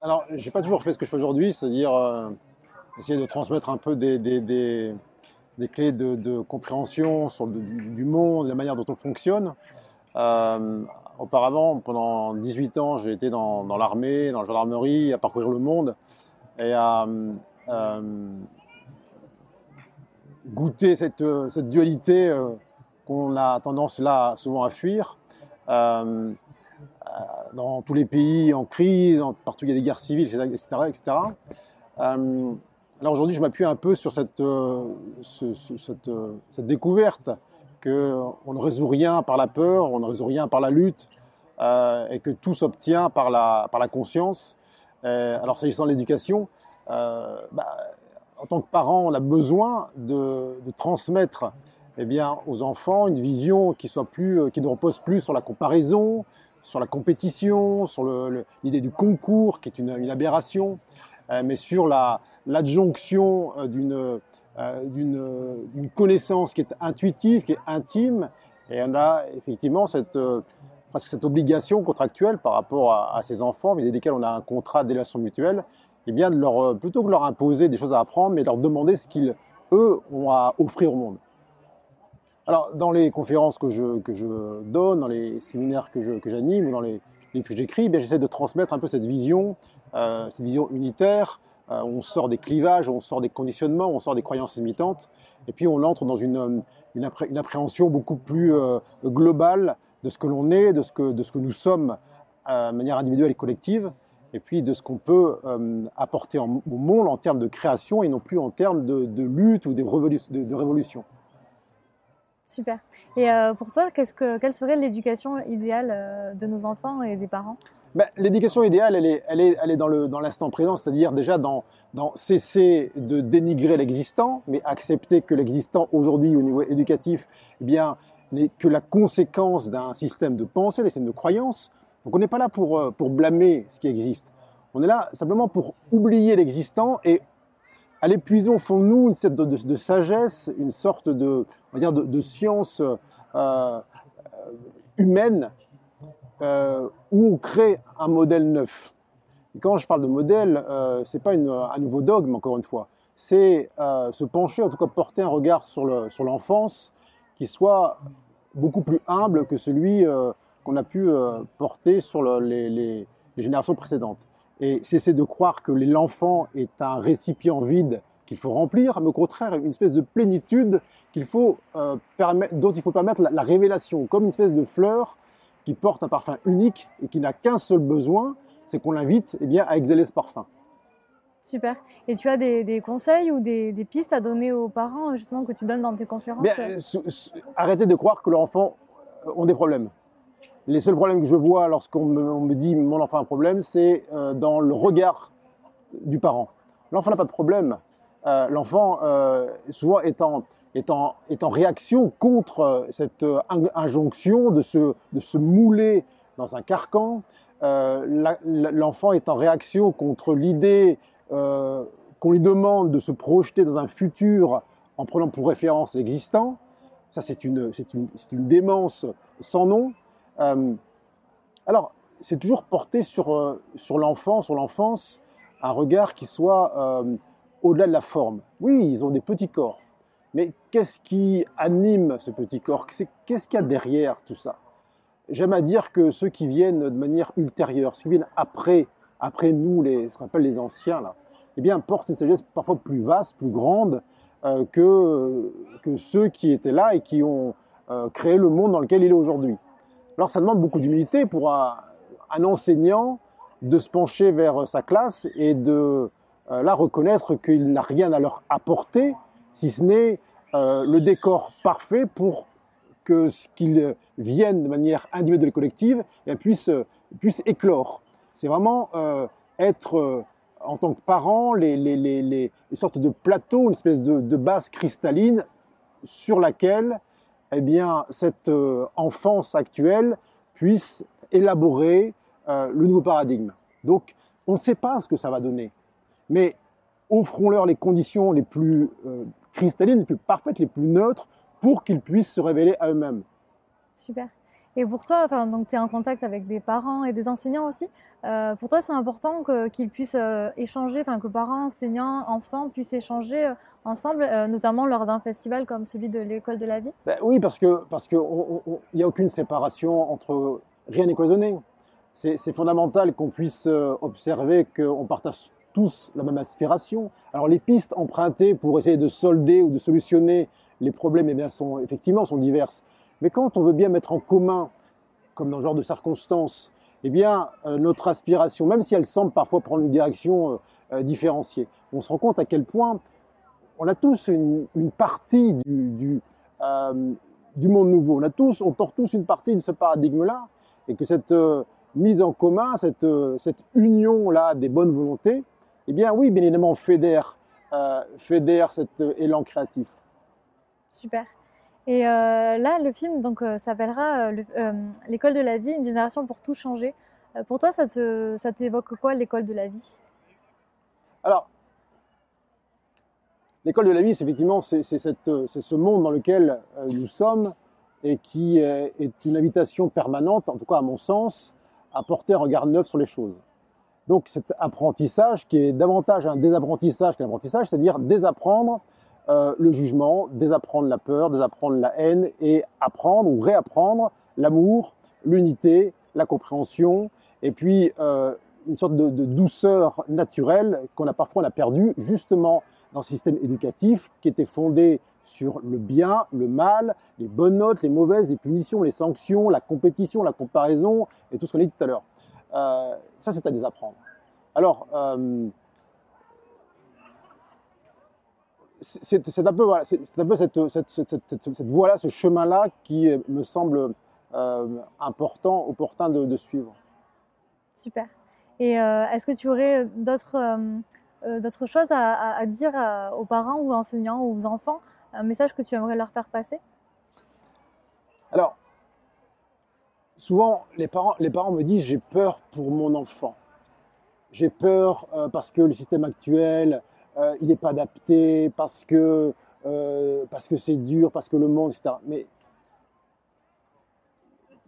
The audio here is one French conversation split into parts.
Alors, j'ai pas toujours fait ce que je fais aujourd'hui, c'est-à-dire euh, essayer de transmettre un peu des, des, clés de, compréhension sur du, monde, la manière dont on fonctionne. Euh, auparavant, pendant 18 ans, j'ai été dans, dans l'armée, dans la gendarmerie, à parcourir le monde et à euh, goûter cette, cette dualité qu'on a tendance là souvent à fuir. Euh, dans tous les pays en crise, partout il y a des guerres civiles, etc. etc. Euh, alors aujourd'hui, je m'appuie un peu sur cette, euh, découverte qu'on ne résout rien par la peur, on ne résout rien par la lutte, et que tout s'obtient par la, conscience. Alors s'agissant de l'éducation, bah, en tant que parent, on a besoin de, transmettre eh bien, aux enfants une vision qui ne repose plus sur la comparaison, sur la compétition, sur l'idée du concours, qui est une, aberration, euh, mais sur l'adjonction la, euh, euh, d'une connaissance qui est intuitive, qui est intime, et on a effectivement cette, presque cette obligation contractuelle par rapport à, ces enfants, vis-à-vis desquels on a un contrat d'élévation mutuelle, et eh bien de leur, plutôt que de leur imposer des choses à apprendre, mais de leur demander ce qu'ils, eux, ont à offrir au monde. Alors, dans les conférences que je, donne, dans les séminaires que, j'anime ou dans les livres que j'écris, eh j'essaie de transmettre un peu cette vision, euh, cette vision unitaire. Euh, on sort des clivages, on sort des conditionnements, on sort des croyances limitantes, et puis on entre dans une, appré une appréhension beaucoup plus euh, globale de ce que l'on est, de ce que, de ce que nous sommes euh, de manière individuelle et collective, et puis de ce qu'on peut euh, apporter au monde en termes de création et non plus en termes de, lutte ou de, de révolution. Super. Et euh, pour toi, que, quelle serait l'éducation idéale euh, de nos enfants et des parents? Ben, L'éducation idéale, elle est, elle est, elle est dans, le, dans l'instant présent, c'est-à-dire déjà dans, dans cesser de dénigrer l'existant, mais accepter que l'existant aujourd'hui au niveau éducatif eh bien, n'est que la conséquence d'un système de pensée, d'un système de croyance. Donc on n'est pas là pour, euh, pour blâmer ce qui existe. On est là simplement pour oublier l'existant et aller puiser au fond de nous une sorte de, sagesse, une sorte de, science euh, humaine euh, où on crée un modèle neuf. Et quand je parle de modèle, euh, c'est pas un nouveau dogme encore une fois. C'est euh, se pencher, en tout cas porter un regard sur le sur l'enfance qui soit beaucoup plus humble que celui euh, qu'on a pu euh, porter sur le, les, les, les générations précédentes et cesser de croire que l'enfant est un récipient vide qu'il faut remplir, mais au contraire une espèce de plénitude qu'il faut euh, dont il faut permettre la, la, révélation, comme une espèce de fleur qui porte un parfum unique et qui n'a qu'un seul besoin, c'est qu'on l'invite eh bien, à exhaler ce parfum. Super. Et tu as des, des conseils ou des, des, pistes à donner aux parents justement que tu donnes dans tes conférences bien, Arrêtez de croire que leurs enfants ont des problèmes. Les seuls problèmes que je vois lorsqu'on me, dit mon enfant a un problème, c'est euh, dans le regard du parent. L'enfant n'a pas de problème. Euh, L'enfant, euh, souvent, est en, en, réaction contre cette euh, injonction de se, de se mouler dans un carcan. L'enfant est en réaction contre l'idée qu'on lui demande de se projeter dans un futur en prenant pour référence l'existant. Ça, c'est une, une, une démence sans nom. Euh, alors, c'est toujours porté sur, euh, sur l'enfant, sur l'enfance, un regard qui soit euh, au-delà de la forme. Oui, ils ont des petits corps, mais qu'est-ce qui anime ce petit corps? Qu'est-ce qu'il y a derrière tout ça? J'aime à dire que ceux qui viennent de manière ultérieure, ceux qui viennent après, après nous, les, ce qu'on appelle les anciens, là, eh bien, portent une sagesse parfois plus vaste, plus grande que, que ceux qui étaient là et qui ont créé le monde dans lequel il est aujourd'hui. Alors ça demande beaucoup d'humilité pour un, enseignant de se pencher vers sa classe et de euh, reconnaître qu'il n'a rien à leur apporter, si ce n'est euh, le décor parfait pour que ce qu'ils viennent de manière individuelle et collective et puisse, puisse éclore. C'est vraiment euh, être euh, en tant que parent les, les, les, sortes de plateaux, une espèce de base cristalline sur laquelle eh bien, cette euh, enfance actuelle puisse élaborer euh, le nouveau paradigme. Donc, on ne sait pas ce que ça va donner, mais offrons-leur les conditions les plus euh, cristallines, les plus parfaites, les plus neutres, pour qu'ils puissent se révéler à eux-mêmes. Super. Et pour toi, donc tu es en contact avec des parents et des enseignants aussi. Euh, pour toi, c'est important qu'ils puissent euh, échanger, enfin que parents, enseignants, enfants puissent échanger euh, ensemble, notamment lors d'un festival comme celui de l'école de la vie? Ben oui, parce que parce n'y a aucune séparation entre rien n'est cloisonné. C'est fondamental qu'on puisse observer qu'on partage tous la même aspiration. Alors les pistes empruntées pour essayer de solder ou de solutionner les problèmes, eh bien, sont effectivement sont diverses. Mais quand on veut bien mettre en commun, comme dans ce genre de circonstances, eh bien, euh, notre aspiration, même si elle semble parfois prendre une direction euh, euh, différenciée, on se rend compte à quel point on a tous une, partie du, monde nouveau. On a tous, on porte tous une partie de ce paradigme-là, et que cette mise en commun, cette, cette union-là des bonnes volontés, eh bien, oui, bien évidemment, fédère, fédère cet élan créatif. Super. Et euh, là, le film donc euh, s'appellera euh, L'école de la vie, une génération pour tout changer. pour toi, ça, te, ça t'évoque quoi l'école de la vie? Alors, l'école de la vie, c'est effectivement c'est, ce monde dans lequel nous sommes et qui est une invitation permanente, en tout cas à mon sens, à porter un regard neuf sur les choses. Donc cet apprentissage qui est davantage un désapprentissage qu'un apprentissage, c'est-à-dire désapprendre euh, le jugement, désapprendre la peur, désapprendre la haine et apprendre ou réapprendre l'amour, l'unité, la compréhension et puis euh, une sorte de, douceur naturelle qu'on a parfois on perdu justement dans ce système éducatif qui était fondé sur le bien, le mal, les bonnes notes, les mauvaises, les punitions, les sanctions, la compétition, la comparaison et tout ce qu'on a dit tout à l'heure. Euh, ça, c'est à désapprendre. Alors, c'est un peu, voilà, c'est un peu cette, cette, cette, cette voie-là, ce chemin-là qui me semble euh, important, opportun de, de, suivre. Super. Et euh, est-ce que tu aurais d'autres euh, choses à, à, dire aux parents ou aux enseignants ou aux enfants, un message que tu aimerais leur faire passer? Alors, souvent, les parents, les parents me disent j'ai peur pour mon enfant. J'ai peur parce que le système actuel, euh, il n'est pas adapté parce que euh, parce que c'est dur, parce que le monde, etc. Mais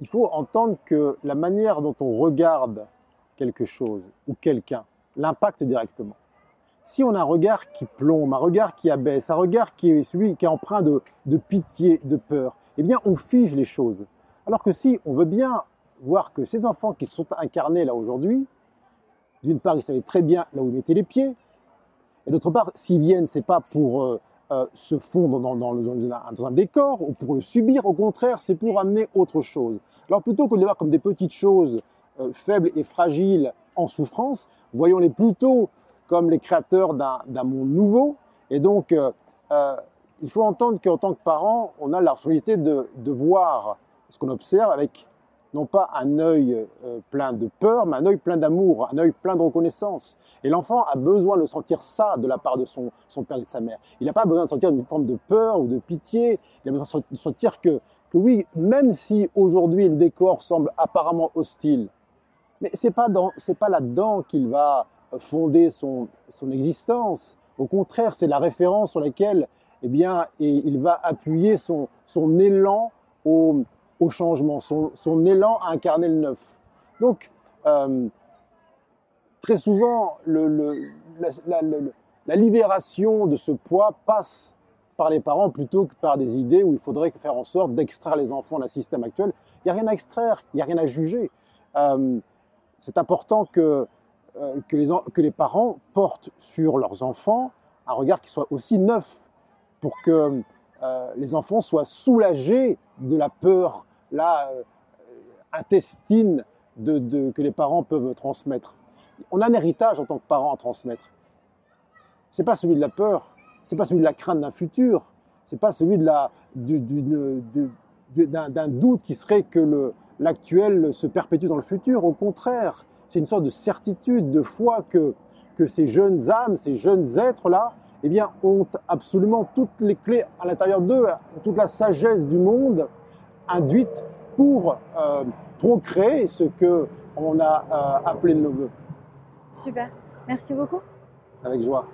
il faut entendre que la manière dont on regarde quelque chose ou quelqu'un l'impacte directement. Si on a un regard qui plombe, un regard qui abaisse, un regard qui est celui qui est empreint de, de pitié, de peur, eh bien on fige les choses. Alors que si on veut bien voir que ces enfants qui sont incarnés là aujourd'hui, d'une part, ils savaient très bien là où ils mettaient les pieds, et d'autre part, s'ils viennent, c'est pas pour euh, euh, se fondre dans, un décor ou pour le subir, au contraire, c'est pour amener autre chose. Alors plutôt que de les voir comme des petites choses euh, faibles et fragiles en souffrance, voyons-les plutôt comme les créateurs d'un monde nouveau. Et donc, il faut entendre qu'en tant que parents, on a la responsabilité de voir ce qu'on observe avec non pas un œil euh, plein de peur, mais un œil plein d'amour, un œil plein de reconnaissance. Et l'enfant a besoin de sentir ça de la part de son, son père et de sa mère. Il n'a pas besoin de sentir une forme de peur ou de pitié, il a besoin de sentir que, que oui, même si aujourd'hui le décor semble apparemment hostile, mais c'est pas pas là-dedans qu'il va fonder son, son existence. Au contraire, c'est la référence sur laquelle, eh bien, et il va appuyer son, son élan au, au changement, son, élan à incarner le neuf. Donc, euh, très souvent, le, la, libération de ce poids passe par les parents plutôt que par des idées où il faudrait faire en sorte d'extraire les enfants d'un système actuel. Il n'y a rien à extraire, il n'y a rien à juger. Euh, c'est important que, euh, que les parents portent sur leurs enfants un regard qui soit aussi neuf pour que les enfants soient soulagés de la peur la euh, intestine de, que les parents peuvent transmettre. On a un héritage en tant que parent à transmettre. C'est pas celui de la peur, c'est pas celui de la crainte d'un futur, c'est pas celui de d'un doute qui serait que l'actuel se perpétue dans le futur. Au contraire, c'est une sorte de certitude, de foi que, que ces jeunes âmes, ces jeunes êtres-là, eh bien, ont absolument toutes les clés à l'intérieur d'eux, toute la sagesse du monde induite pour euh, procréer ce que on a euh, appelé de nos voeux. Super, merci beaucoup. Avec joie.